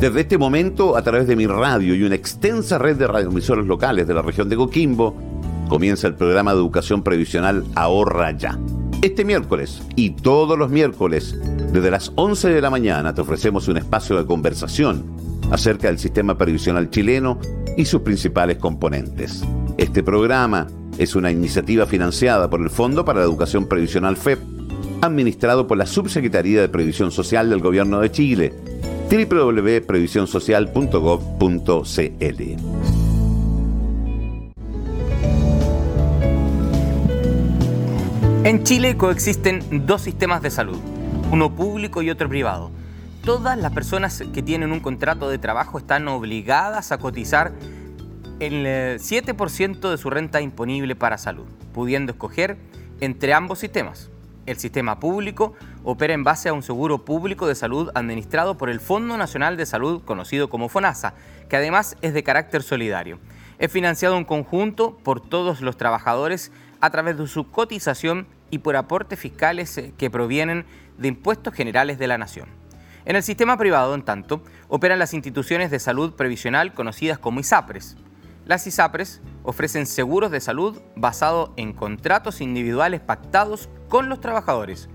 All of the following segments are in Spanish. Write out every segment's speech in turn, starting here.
Desde este momento, a través de mi radio y una extensa red de radioemisoras locales de la región de Coquimbo, comienza el programa de educación previsional Ahorra Ya. Este miércoles y todos los miércoles, desde las 11 de la mañana, te ofrecemos un espacio de conversación acerca del sistema previsional chileno y sus principales componentes. Este programa es una iniciativa financiada por el Fondo para la Educación Previsional FEP, administrado por la Subsecretaría de Previsión Social del Gobierno de Chile www.previsionsocial.gov.cl. En Chile coexisten dos sistemas de salud, uno público y otro privado. Todas las personas que tienen un contrato de trabajo están obligadas a cotizar el 7% de su renta imponible para salud, pudiendo escoger entre ambos sistemas. El sistema público opera en base a un seguro público de salud administrado por el Fondo Nacional de Salud, conocido como FONASA, que además es de carácter solidario. Es financiado en conjunto por todos los trabajadores a través de su cotización y por aportes fiscales eh, que provienen de impuestos generales de la nación. En el sistema privado, en tanto, operan las instituciones de salud previsional conocidas como ISAPRES. Las ISAPRES ofrecen seguros de salud basados en contratos individuales pactados con los trabajadores,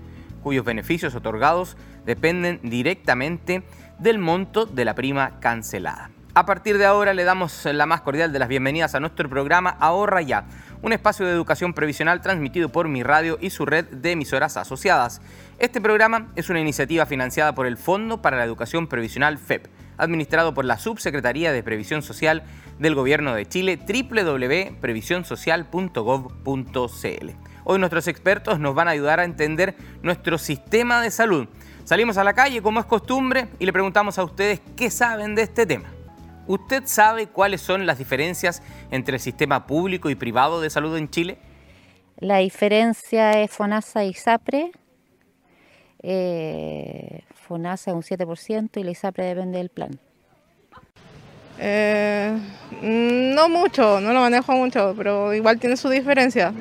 cuyos beneficios otorgados dependen directamente del monto de la prima cancelada. A partir de ahora le damos la más cordial de las bienvenidas a nuestro programa Ahorra Ya, un espacio de educación previsional transmitido por mi radio y su red de emisoras asociadas. Este programa es una iniciativa financiada por el Fondo para la Educación Previsional FEP, administrado por la Subsecretaría de Previsión Social del Gobierno de Chile, www.previsionsocial.gov.cl. Hoy nuestros expertos nos van a ayudar a entender nuestro sistema de salud. Salimos a la calle como es costumbre y le preguntamos a ustedes qué saben de este tema. ¿Usted sabe cuáles son las diferencias entre el sistema público y privado de salud en Chile? La diferencia es FONASA y ISAPRE. Eh, FONASA es un 7% y la ISAPRE depende del plan. Eh, no mucho, no lo manejo mucho, pero igual tiene su diferencia.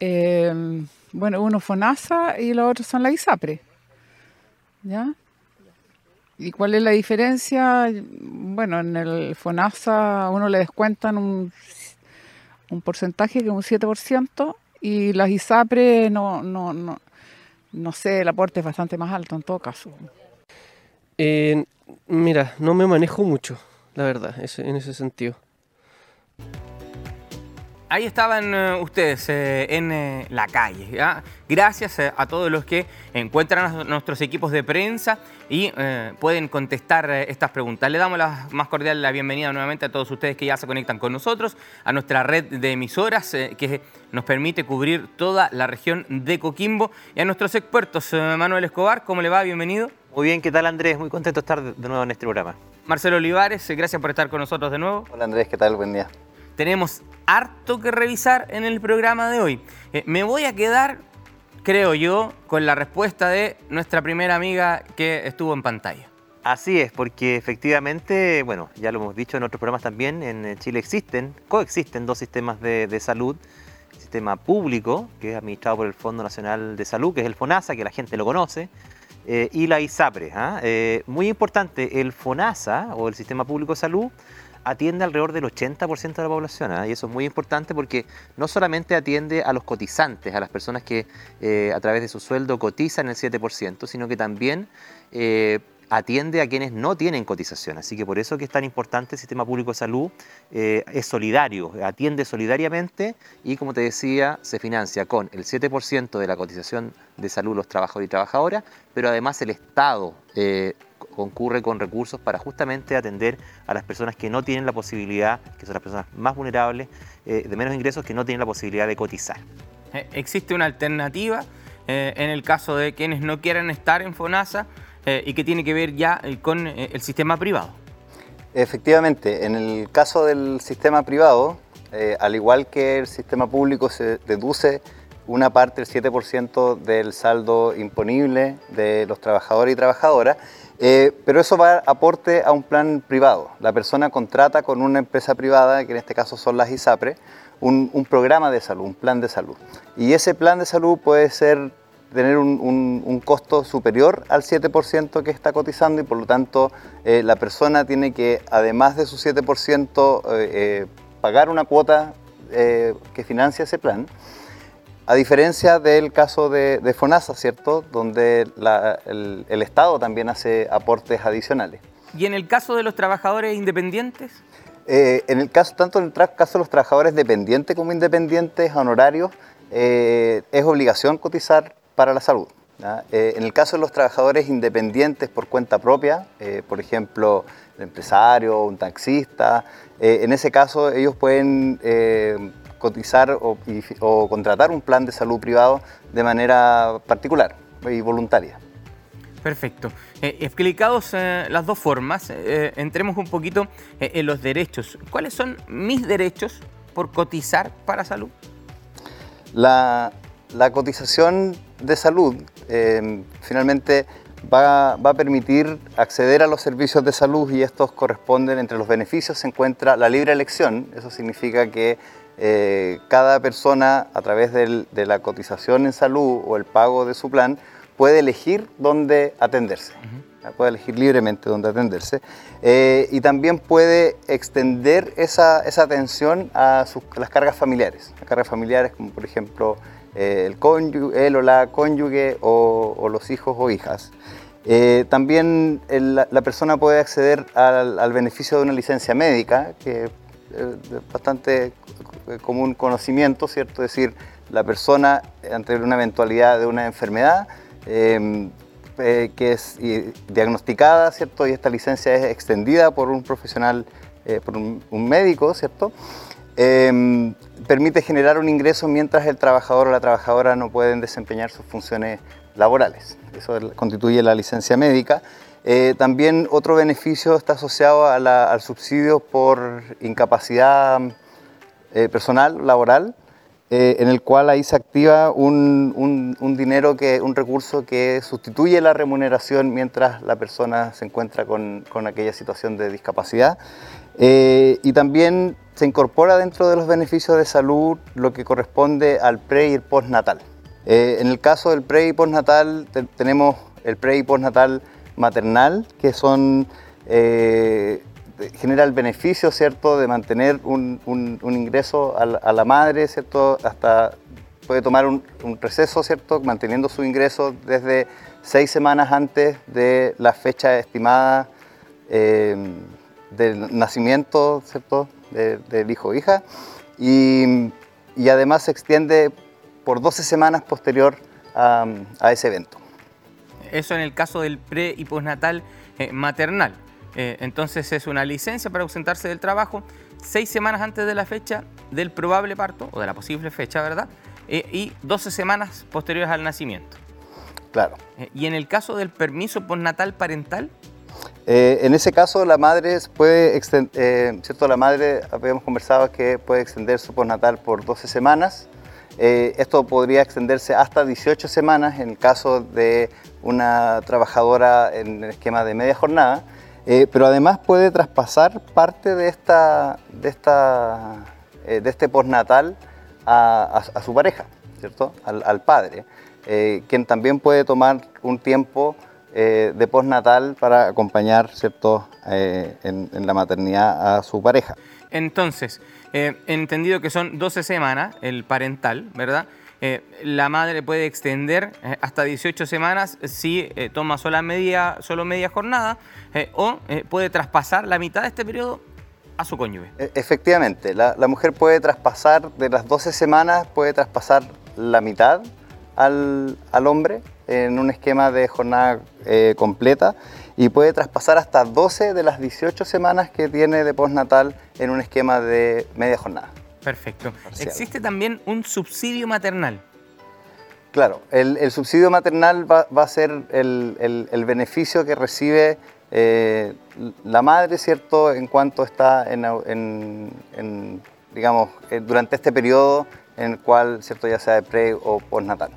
Eh, bueno, uno FONASA y los otros son la ISAPRE. ¿Ya? ¿Y cuál es la diferencia? Bueno, en el FONASA uno le descuentan un, porcentaje que es un 7% y las ISAPRE no, no, no, no sé, el aporte es bastante más alto en todo caso. Mira, no me manejo mucho, la verdad, en ese sentido. Ahí estaban eh, ustedes eh, en eh, la calle. Gracias a todos los que encuentran a nuestros equipos de prensa y pueden contestar estas preguntas. Le damos la más cordial la bienvenida nuevamente a todos ustedes que ya se conectan con nosotros, a nuestra red de emisoras que nos permite cubrir toda la región de Coquimbo y a nuestros expertos. Manuel Escobar, ¿cómo le va? Bienvenido. Muy bien, ¿qué tal Andrés? Muy contento de estar de nuevo en este programa. Marcelo Olivares, gracias por estar con nosotros de nuevo. Hola Andrés, ¿qué tal? Buen día. Tenemos harto que revisar en el programa de hoy. Eh, me voy a quedar, creo yo, con la respuesta de nuestra primera amiga que estuvo en pantalla. Así es, porque efectivamente, bueno, ya lo hemos dicho en otros programas también, en Chile existen, coexisten dos sistemas de, salud. El sistema público, que es administrado por el Fondo Nacional de Salud, que es el FONASA, que la gente lo conoce, eh, y la ISAPRE. ¿ah? Eh, muy importante, el FONASA, o el Sistema Público de Salud, atiende alrededor del 80% de la población. ¿ah? Y eso es muy importante porque no solamente atiende a los cotizantes, a las personas que eh, a través de su sueldo cotizan el 7%, sino que también eh, atiende a quienes no tienen cotización. Así que por eso que es tan importante el sistema público de salud, eh, es solidario, atiende solidariamente y como te decía, se financia con el 7% de la cotización de salud los trabajadores y trabajadoras, pero además el Estado concurre con recursos para justamente atender a las personas que no tienen la posibilidad, que son las personas más vulnerables, eh, de menos ingresos, que no tienen la posibilidad de cotizar. Eh, ¿Existe una alternativa eh, en el caso de quienes no quieran estar en FONASA y que tiene que ver ya con el sistema privado? Efectivamente, en el caso del sistema privado, al igual que el sistema público, se deduce una parte, el 7% del saldo imponible de los trabajadores y trabajadoras, eh, pero eso va a aporte a un plan privado. La persona contrata con una empresa privada, que en este caso son las ISAPRE, un, programa de salud, un plan de salud. Y ese plan de salud puede ser tener un, costo superior al 7% que está cotizando y por lo tanto eh, la persona tiene que, además de su 7%, eh, pagar una cuota que financia ese plan. A diferencia del caso de, FONASA, ¿cierto? Donde el, el Estado también hace aportes adicionales. ¿Y en el caso de los trabajadores independientes? Eh, en el caso, tanto en el caso de los trabajadores dependientes como independientes, honorarios, eh, es obligación cotizar para la salud. Eh, en el caso de los trabajadores independientes por cuenta propia, por ejemplo, el empresario, un taxista, en ese caso ellos pueden cotizar o contratar un plan de salud privado de manera particular y voluntaria. Perfecto. Eh, explicados eh, las dos formas, eh, entremos un poquito en los derechos. ¿Cuáles son mis derechos por cotizar para salud? La, cotización de salud finalmente va, va, a permitir acceder a los servicios de salud y estos corresponden, entre los beneficios se encuentra la libre elección. Eso significa que cada persona a través de la cotización en salud o el pago de su plan puede elegir dónde atenderse. Puede elegir libremente dónde atenderse. Eh, y también puede extender esa, atención a, las cargas familiares. Las cargas familiares como por ejemplo eh, el cónyuge, él o la cónyuge o, los hijos o hijas. Eh, también la persona puede acceder al, beneficio de una licencia médica, que bastante común conocimiento, ¿cierto? Es decir, la persona ante una eventualidad de una enfermedad Em, eh, que es diagnosticada, ¿cierto? Y esta licencia es extendida por un profesional, eh, por un, médico, ¿cierto? Em, permite generar un ingreso mientras el trabajador o la trabajadora no pueden desempeñar sus funciones laborales. Eso constituye la licencia médica. Eh, también otro beneficio está asociado al subsidio por incapacidad personal, laboral, eh, en el cual ahí se activa un, dinero, que, un recurso que sustituye la remuneración mientras la persona se encuentra con, aquella situación de discapacidad. Eh, y también se incorpora dentro de los beneficios de salud lo que corresponde al pre y el postnatal. Eh, en el caso del pre y postnatal tenemos el pre y postnatal maternal, que son genera el beneficio, ¿cierto?, de mantener un, ingreso a la, madre, ¿cierto?, hasta puede tomar un, receso, ¿cierto?, manteniendo su ingreso desde seis semanas antes de la fecha estimada eh, del nacimiento, ¿cierto?, del hijo o hija, y, además se extiende por 12 semanas posterior a, ese evento. Eso en el caso del pre y postnatal eh, maternal. Eh, entonces es una licencia para ausentarse del trabajo seis semanas antes de la fecha del probable parto, o de la posible fecha, ¿verdad? Eh, y 12 semanas posteriores al nacimiento. Claro. ¿Y en el caso del permiso postnatal parental? en ese caso la madre puede extender, ¿cierto? La madre, habíamos conversado que puede extender su postnatal por 12 semanas. Esto podría extenderse hasta 18 semanas en el caso de una trabajadora en el esquema de media jornada. Eh, pero además puede traspasar parte de, esta, de, esta, eh, de este postnatal a, su pareja, ¿cierto? Al, padre, eh, quien también puede tomar un tiempo de postnatal para acompañar, ¿cierto? En, la maternidad a su pareja. Entonces, he entendido que son 12 semanas el parental, ¿verdad? Eh, la madre puede extender eh, hasta 18 semanas si eh, toma sola media, solo media jornada o puede traspasar la mitad de este periodo a su cónyuge. E, efectivamente, la, mujer puede traspasar de las 12 semanas, puede traspasar la mitad al, hombre en un esquema de jornada completa y puede traspasar hasta 12 de las 18 semanas que tiene de postnatal en un esquema de media jornada. Perfecto. ¿Existe también un subsidio maternal? Claro, el, subsidio maternal va, a ser el, beneficio que recibe eh, la madre, ¿cierto?, en cuanto está en, digamos, eh, durante este periodo en el cual, ¿cierto?, ya sea de pre o postnatal.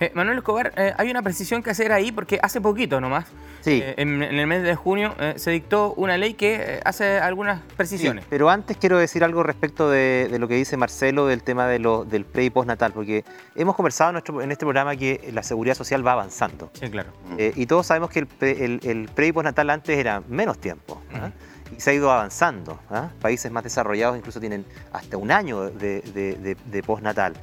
Eh, Manuel Escobar, eh, hay una precisión que hacer ahí porque hace poquito nomás, Sí. eh, en, en el mes de junio, se dictó una ley que hace algunas precisiones. Sí, pero antes quiero decir algo respecto de, de lo que dice Marcelo del tema de lo, del pre y postnatal, porque hemos conversado en, nuestro- en este programa que la seguridad social va avanzando. Sí, claro. Y todos sabemos que el pre, el, el pre y postnatal antes era menos tiempo. ¿ah? Y se ha ido avanzando. ¿ah? Países más desarrollados incluso tienen hasta un año de, de- de- de postnatal.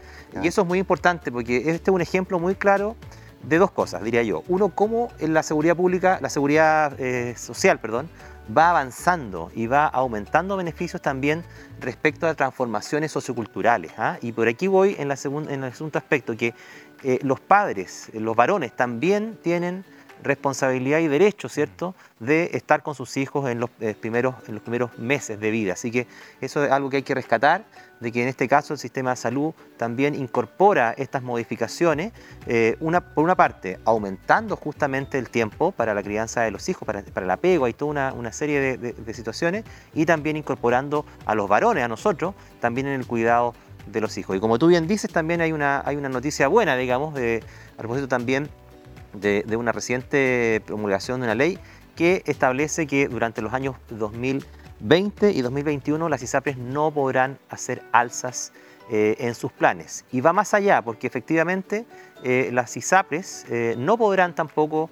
Y eso es muy importante porque este es un ejemplo muy claro de dos cosas, diría yo. Uno, cómo en la seguridad pública, la seguridad eh, social, perdón, va avanzando y va aumentando beneficios también respecto a transformaciones socioculturales. ¿ah? Y por aquí voy en, la en el segundo aspecto, que eh, los padres, eh, los varones, también tienen responsabilidad y derecho, ¿cierto?, de estar con sus hijos en los, eh, primeros, en los primeros meses de vida. Así que eso es algo que hay que rescatar, de que en este caso el sistema de salud también incorpora estas modificaciones, eh, una, por una parte, aumentando justamente el tiempo para la crianza de los hijos, para, para el apego, hay toda una, una serie de, de- de situaciones, y también incorporando a los varones, a nosotros, también en el cuidado de los hijos. Y como tú bien dices, también hay una, hay una noticia buena, digamos, de, a propósito también de, una reciente promulgación de una ley que establece que durante los años 2020 y 2021 las ISAPRES no podrán hacer alzas eh, en sus planes. Y va más allá, porque efectivamente eh, las ISAPRES eh, no podrán tampoco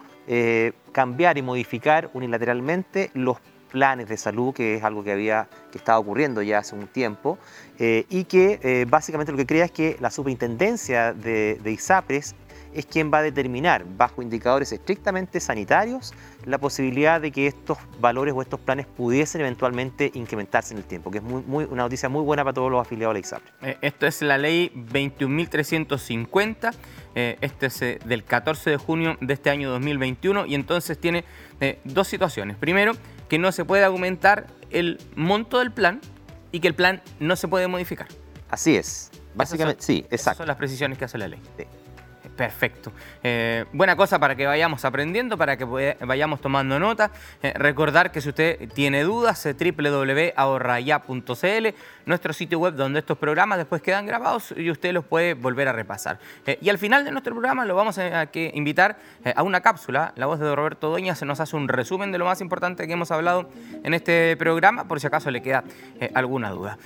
cambiar y modificar unilateralmente los planes de salud, que es algo que había que estaba ocurriendo ya hace un tiempo, y que básicamente lo que crea es que la superintendencia de, de ISAPRES es quien va a determinar, bajo indicadores estrictamente sanitarios, la posibilidad de que estos valores o estos planes pudiesen eventualmente incrementarse en el tiempo, que es muy, muy- una noticia muy buena para todos los afiliados a la ISAPRE. Eh, esto es la ley 21.350. eh, este es eh, del 14 de junio de este año 2021 y entonces tiene eh, dos situaciones. Primero, que no se puede aumentar el monto del plan y que el plan no se puede modificar. Así es. Básicamente, sí, Esas exacto. son las precisiones que hace la ley. Sí. Perfecto. Eh, buena cosa para que vayamos aprendiendo, para que vayamos tomando nota. Eh, recordar que si usted tiene dudas, eh, www.ahorraya.cl, nuestro sitio web donde estos programas después quedan grabados y usted los puede volver a repasar. Y al final de nuestro programa lo vamos a, que invitar a una cápsula. La voz de Roberto Doña se nos hace un resumen de lo más importante que hemos hablado en este programa, por si acaso le queda alguna duda.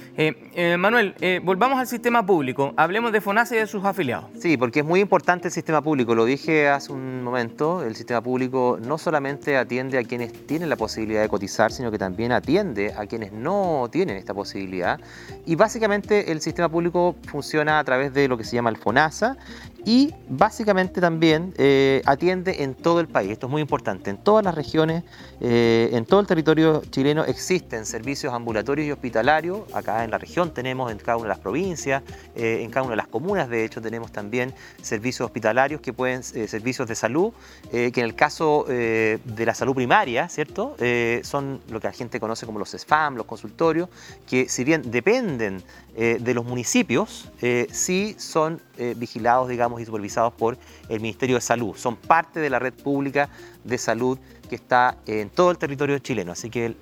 Manuel, volvamos al sistema público. Hablemos de FONASA y de sus afiliados. Sí, porque es muy importante el sistema público. Lo dije hace un momento, el sistema público no solamente atiende a quienes tienen la posibilidad de cotizar, sino que también atiende a quienes no tienen esta posibilidad. Y básicamente el sistema público funciona a través de lo que se llama el FONASA y básicamente también eh, atiende en todo el país. Esto es muy importante. En todas las regiones, eh, en todo el territorio chileno existen servicios ambulatorios y hospitalarios. Acá en la región tenemos en cada una de las provincias, eh, en cada una de las comunas, de hecho, tenemos también servicios hospitalarios que pueden, servicios de salud, que en el caso de la salud primaria, ¿cierto? Son lo que la gente conoce como los SFAM, los consultorios, que si bien dependen eh, de los municipios, eh, sí son eh, vigilados, digamos, y supervisados por el Ministerio de Salud. Son parte de la red pública de salud que está en todo el territorio chileno. Así que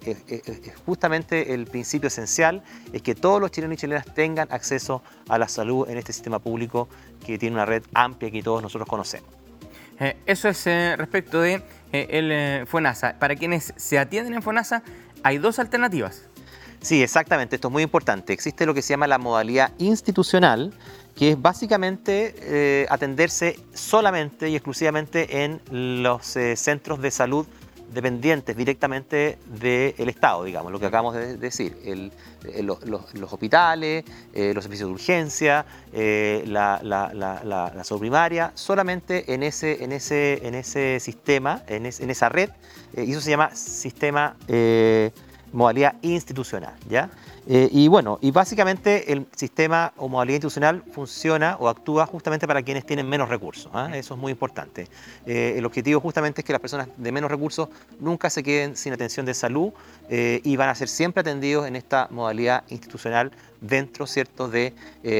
justamente el principio esencial es que todos los chilenos y chilenas tengan acceso a la salud en este sistema público que tiene una red amplia que todos nosotros conocemos. Eso es respecto de el FONASA. Para quienes se atienden en FONASA, hay dos alternativas. Sí, exactamente, esto es muy importante. Existe lo que se llama la modalidad institucional, que es básicamente eh, atenderse solamente y exclusivamente en los eh, centros de salud dependientes directamente del Estado, digamos, lo que acabamos de decir, eh, los, hospitales, los servicios de urgencia, la, la- solamente en ese, en ese, en ese sistema, en, en esa red, y eso se llama sistema modalidad institucional, ¿ya? Eh, y bueno, y básicamente el sistema o modalidad institucional funciona o actúa justamente para quienes tienen menos recursos, ¿ah? eso es muy importante. Eh, el objetivo justamente es que las personas de menos recursos nunca se queden sin atención de salud eh, y van a ser siempre atendidos en esta modalidad institucional dentro, ¿cierto?, de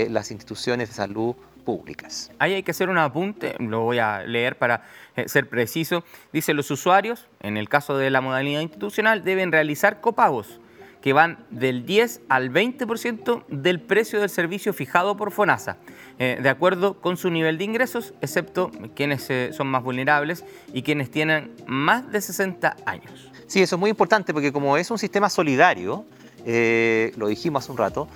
las instituciones de salud públicas. Ahí hay que hacer un apunte, lo voy a leer para eh, ser preciso. Dice, los usuarios, en el caso de la modalidad institucional, deben realizar copagos que van del 10 al 20% del precio del servicio fijado por FONASA, eh, de acuerdo con su nivel de ingresos, excepto quienes eh, son más vulnerables y quienes tienen más de 60 años. Sí, eso es muy importante porque como es un sistema solidario, eh, lo dijimos hace un rato,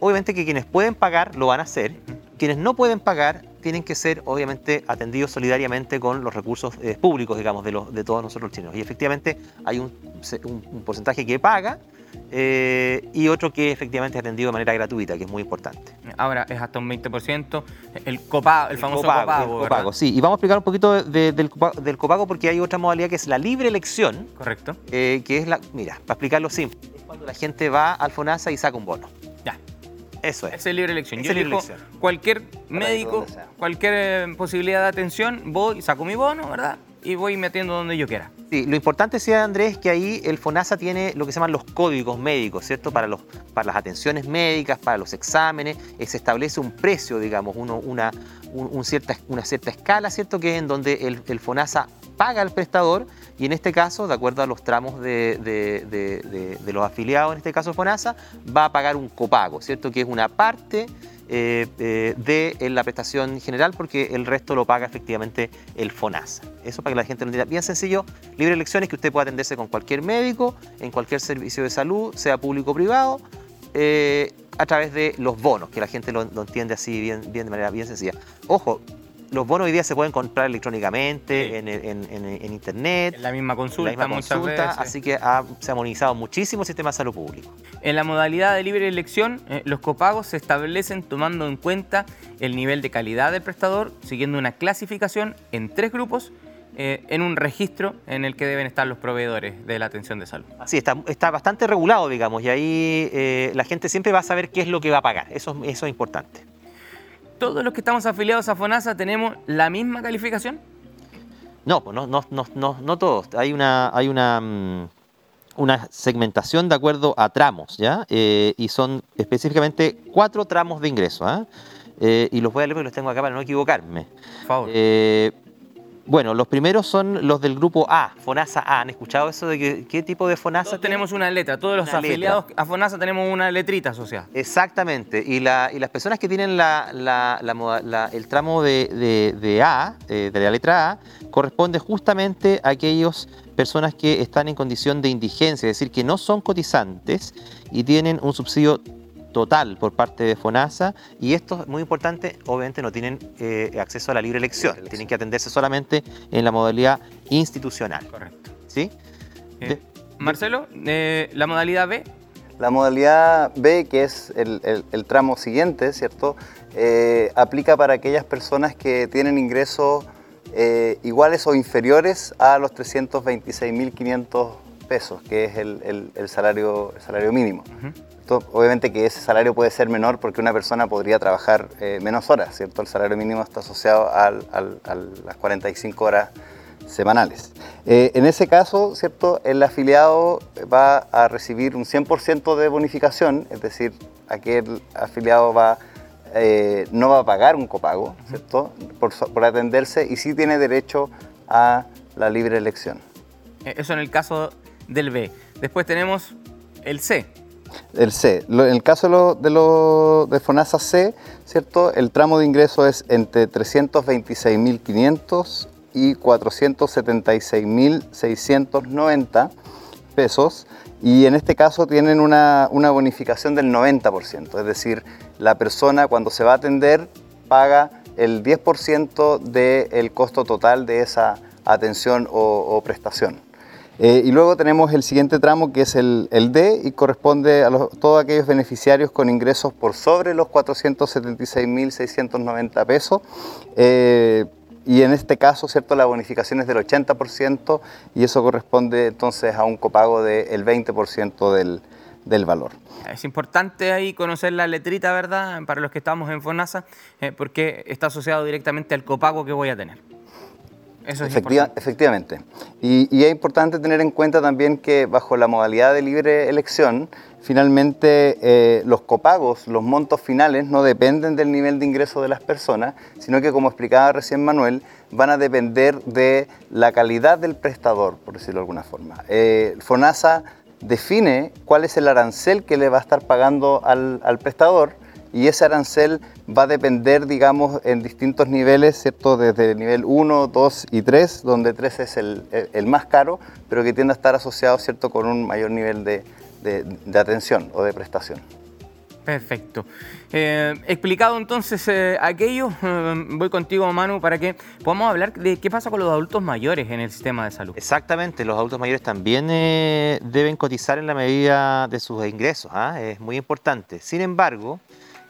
obviamente que quienes pueden pagar lo van a hacer, quienes no pueden pagar tienen que ser obviamente atendidos solidariamente con los recursos eh, públicos, digamos, de, los, de todos nosotros chinos. Y efectivamente hay un, un, porcentaje que paga eh, y otro que efectivamente es atendido de manera gratuita, que es muy importante. Ahora es hasta un 20%, el, copago, el, famoso copago. copago, sí. Y vamos a explicar un poquito del, copago, porque hay otra modalidad que es la libre elección. Correcto. Eh, que es la, mira, para explicarlo simple, es cuando la gente va al FONASA y saca un bono. Eso es. Es libre elección. Yo elijo cualquier médico, cualquier eh, posibilidad de atención, voy, saco mi bono, ¿verdad? Y voy metiendo donde yo quiera. Sí, lo importante, sea Andrés, es que ahí el FONASA tiene lo que se llaman los códigos médicos, ¿cierto? Para, los, para las atenciones médicas, para los exámenes, eh, se establece un precio, digamos, uno, una, cierta, una cierta escala, ¿cierto? Que es en donde el, el FONASA paga al prestador y en este caso, de acuerdo a los tramos de, los afiliados, en este caso FONASA, va a pagar un copago, ¿cierto? Que es una parte eh, eh, de la prestación general porque el resto lo paga efectivamente el FONASA. Eso para que la gente lo entienda. Bien sencillo, libre elección es que usted pueda atenderse con cualquier médico, en cualquier servicio de salud, sea público o privado, eh, a través de los bonos, que la gente lo, entiende así bien, bien de manera bien sencilla. Ojo, los bonos hoy día se pueden comprar electrónicamente, en, internet. En la misma consulta, muchas veces. Así que se ha monetizado muchísimo el sistema de salud público. En la modalidad de libre elección, eh, los copagos se establecen tomando en cuenta el nivel de calidad del prestador, siguiendo una clasificación en tres grupos eh, en un registro en el que deben estar los proveedores de la atención de salud. Así está, está bastante regulado, digamos, y ahí eh, la gente siempre va a saber qué es lo que va a pagar. Eso, eso es importante todos los que estamos afiliados a FONASA tenemos la misma calificación? No, pues no, no, no, no, todos. Hay una, hay una, mm, una segmentación de acuerdo a tramos, ¿ya? Eh, y son específicamente cuatro tramos de ingreso, ¿ah? eh, y los voy a leer porque los tengo acá para no equivocarme. Por favor. Eh, bueno, los primeros son los del grupo A, FONASA A. ¿Han escuchado eso de qué tipo de FONASA? tenemos una letra, todos los afiliados a FONASA tenemos una letrita asociada. Exactamente, y, las personas que tienen el tramo de, A, de, la letra A, corresponde justamente a aquellas personas que están en condición de indigencia, es decir, que no son cotizantes y tienen un subsidio total por parte de FONASA y esto es muy importante, obviamente no tienen eh, acceso a la libre elección, tienen que atenderse solamente en la modalidad institucional. Correcto. ¿Sí? Eh, Marcelo, eh, la modalidad B. La modalidad B, que es el, tramo siguiente, ¿cierto? aplica para aquellas personas que tienen ingresos iguales o inferiores a los 326.500 pesos, que es el, salario, salario mínimo obviamente que ese salario puede ser menor porque una persona podría trabajar eh, menos horas, ¿cierto? El salario mínimo está asociado a las 45 horas semanales. Eh, en ese caso, ¿cierto? El afiliado va a recibir un 100% de bonificación, es decir, aquel afiliado va, eh, no va a pagar un copago, ¿cierto? Por, por atenderse y sí tiene derecho a la libre elección. Eso en el caso del B. Después tenemos el C, el C. En el caso de, lo, de, FONASA C, ¿cierto? el tramo de ingreso es entre 326.500 y 476.690 pesos y en este caso tienen una, bonificación del 90%, es decir, la persona cuando se va a atender paga el 10% del costo total de esa atención o prestación. Eh, y luego tenemos el siguiente tramo que es el, D y corresponde a todos aquellos beneficiarios con ingresos por sobre los 476.690 pesos. Eh, y en este caso, ¿cierto? La bonificación es del 80% y eso corresponde entonces a un copago del 20% del, del valor. Es importante ahí conocer la letrita, ¿verdad? Para los que estamos en FONASA, eh, porque está asociado directamente al copago que voy a tener. Eso es efectivamente. Y, es importante tener en cuenta también que bajo la modalidad de libre elección, finalmente eh, los copagos, los montos finales, no dependen del nivel de ingreso de las personas, sino que, como explicaba recién Manuel, van a depender de la calidad del prestador, por decirlo de alguna forma. Eh, FONASA define cuál es el arancel que le va a estar pagando al, al prestador y ese arancel va a depender, digamos, en distintos niveles, ¿cierto? Desde el nivel 1, 2 y 3, donde 3 es el, el más caro, pero que tiende a estar asociado, ¿cierto?, con un mayor nivel de, de, de atención o de prestación. Perfecto. Eh, explicado entonces eh, aquello, eh, voy contigo Manu para que podamos hablar de qué pasa con los adultos mayores en el sistema de salud. Exactamente, los adultos mayores también eh, deben cotizar en la medida de sus ingresos, ¿ah? es muy importante. Sin embargo,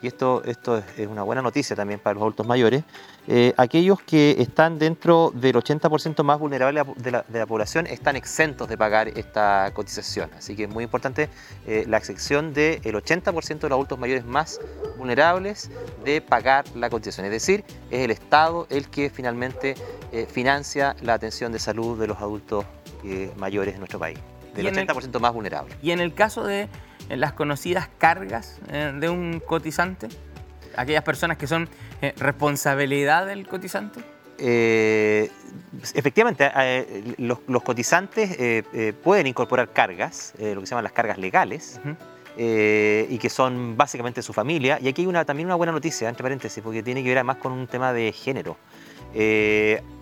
y esto, esto es- una buena noticia también para los adultos mayores, eh, aquellos que están dentro del 80% más vulnerable de la, de la población están exentos de pagar esta cotización. Así que es muy importante eh, la excepción del 80% de los adultos mayores más vulnerables de pagar la cotización. Es decir, es el Estado el que finalmente eh, financia la atención de salud de los adultos mayores en nuestro país, del Y en el- 80% más vulnerable. Y en el caso de las conocidas cargas eh, de un cotizante, aquellas personas que son eh, responsabilidad del cotizante. Eh, efectivamente, eh, los, los cotizantes eh, pueden incorporar cargas, lo que se llaman las cargas legales, y que son básicamente su familia. Y aquí hay una, también una buena noticia, entre paréntesis, porque tiene que ver además con un tema de género.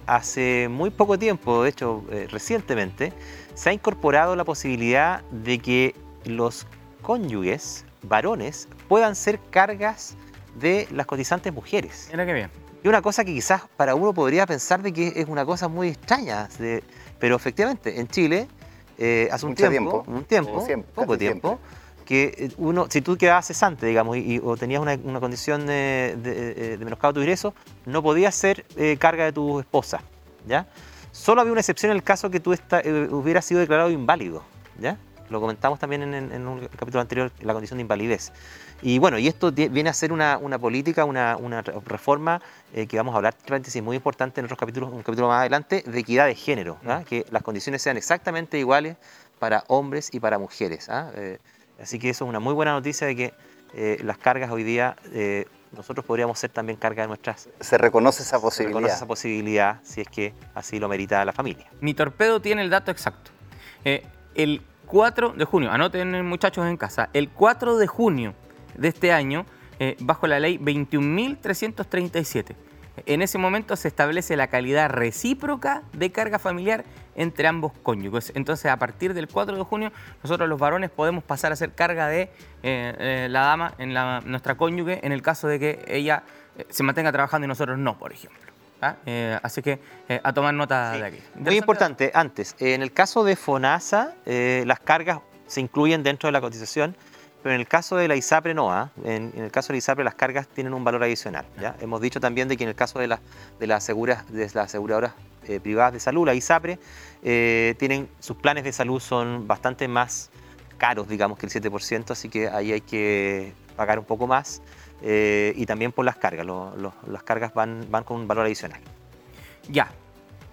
Hace muy poco tiempo, de hecho recientemente, se ha incorporado la posibilidad de que los cónyuges varones puedan ser cargas de las cotizantes mujeres. Mira qué bien. Y una cosa que quizás para uno podría pensar de que es una cosa muy extraña, de- pero efectivamente en Chile eh, hace un Mucho tiempo, tiempo. un tiempo, siempre, poco tiempo, que eh, uno, si tú quedabas cesante, digamos, y, y- o tenías una, una condición de, de, de menoscabo de tu ingreso, no podías ser eh, carga de tu esposa, ¿ya? Solo había una excepción en el caso que tú eh, hubieras sido declarado inválido, ¿ya? Lo comentamos también en, en- en un capítulo anterior, la condición de invalidez. Y bueno, y esto viene a ser una, una política, una, una re- reforma eh, que vamos a hablar, entre paréntesis, muy importante en otros capítulos, un capítulo más adelante, de equidad de género, ¿ah? que las condiciones sean exactamente iguales para hombres y para mujeres. ¿ah? Eh, así que eso es una muy buena noticia de que eh, las cargas hoy día, eh, nosotros podríamos ser también carga de nuestras... Se reconoce esa se posibilidad. reconoce esa posibilidad si es que así lo merita la familia. Mi torpedo tiene el dato exacto. Eh, el 4 de junio, anoten muchachos en casa, el 4 de junio de este año, eh, bajo la ley 21.337, en ese momento se establece la calidad recíproca de carga familiar entre ambos cónyuges. Entonces, a partir del 4 de junio, nosotros los varones podemos pasar a ser carga de eh, eh, la dama en nuestra cónyuge en el caso de que ella se mantenga trabajando y nosotros no, por ejemplo. ¿Ah? Eh, así que eh, a tomar nota Sí, de aquí. Muy importante, antes, en el caso de FONASA, eh, las cargas se incluyen dentro de la cotización, pero en el caso de la ISAPRE no, ¿ah? en, en el caso de la ISAPRE las cargas tienen un valor adicional. ¿ya? Hemos dicho también de que en el caso de, las de, las asegura- de las aseguradoras eh, privadas de salud, la ISAPRE, eh, tienen, sus planes de salud son bastante más caros, digamos, que el 7%, así que ahí hay que pagar un poco más. Eh, y también por las cargas, las cargas van, van con un valor adicional. Ya.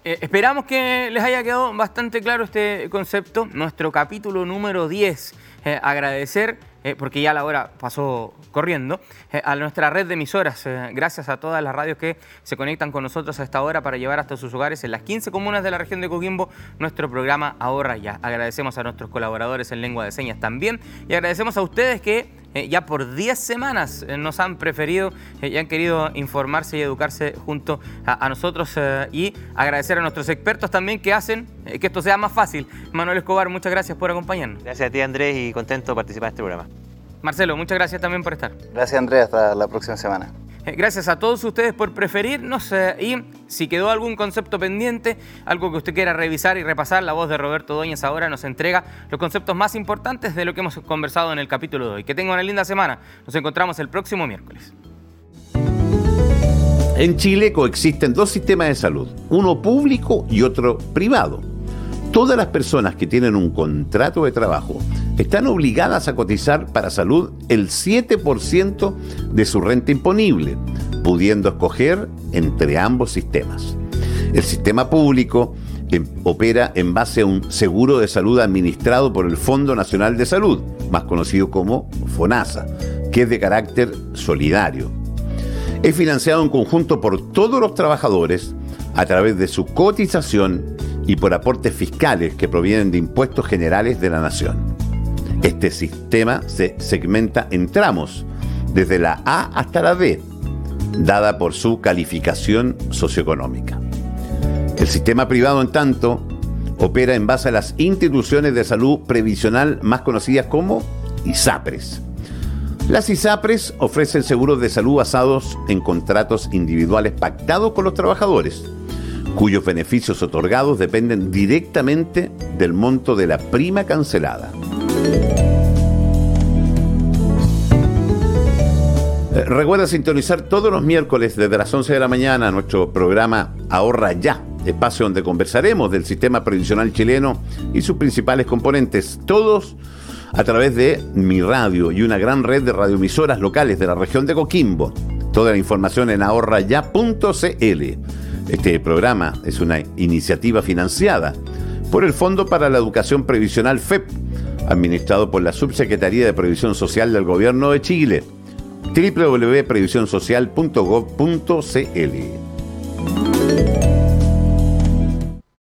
Eh, esperamos que les haya quedado bastante claro este concepto. Nuestro capítulo número 10. Eh, agradecer, porque ya la hora pasó corriendo, a nuestra red de emisoras. Gracias a todas las radios que se conectan con nosotros a esta hora para llevar hasta sus hogares en las 15 comunas de la región de Coquimbo nuestro programa Ahorra Ya. Agradecemos a nuestros colaboradores en lengua de señas también y agradecemos a ustedes que eh, ya por 10 semanas eh, nos han preferido eh, y han querido informarse y educarse junto a, a nosotros eh, y agradecer a nuestros expertos también que hacen eh, que esto sea más fácil. Manuel Escobar, muchas gracias por acompañarnos. Gracias a ti Andrés y contento de participar en este programa. Marcelo, muchas gracias también por estar. Gracias Andrea, hasta la próxima semana. Eh, Gracias a todos ustedes por preferirnos y si quedó algún concepto pendiente, algo que usted quiera revisar y repasar, la voz de Roberto Doñez ahora nos entrega los conceptos más importantes de lo que hemos conversado en el capítulo de hoy. Que tenga una linda semana. Nos encontramos el próximo miércoles. En Chile coexisten dos sistemas de salud, uno público y otro privado. Todas las personas que tienen un contrato de trabajo están obligadas a cotizar para salud el 7% de su renta imponible, pudiendo escoger entre ambos sistemas. El sistema público opera en base a un seguro de salud administrado por el Fondo Nacional de Salud, más conocido como FONASA, que es de carácter solidario es financiado en conjunto por todos los trabajadores a través de su cotización y por aportes fiscales que provienen de impuestos generales de la nación. Este sistema se segmenta en tramos, desde la A hasta la D, dada por su calificación socioeconómica. El sistema privado, en tanto, opera en base a las instituciones de salud previsional más conocidas como ISAPRES. Las ISAPRES ofrecen seguros de salud basados en contratos individuales pactados con los trabajadores, cuyos beneficios otorgados dependen directamente del monto de la prima cancelada. Eh, recuerda sintonizar todos los miércoles desde las 11 de la mañana nuestro programa Ahorra Ya, espacio donde conversaremos del sistema previsional chileno y sus principales componentes, todos a través de mi radio y una gran red de radioemisoras locales de la región de Coquimbo. Toda la información en ahorraya.cl. Este programa es una iniciativa financiada por el Fondo para la Educación Previsional FEP, administrado por la Subsecretaría de Previsión Social del Gobierno de Chile www.previsionsocial.gov.cl.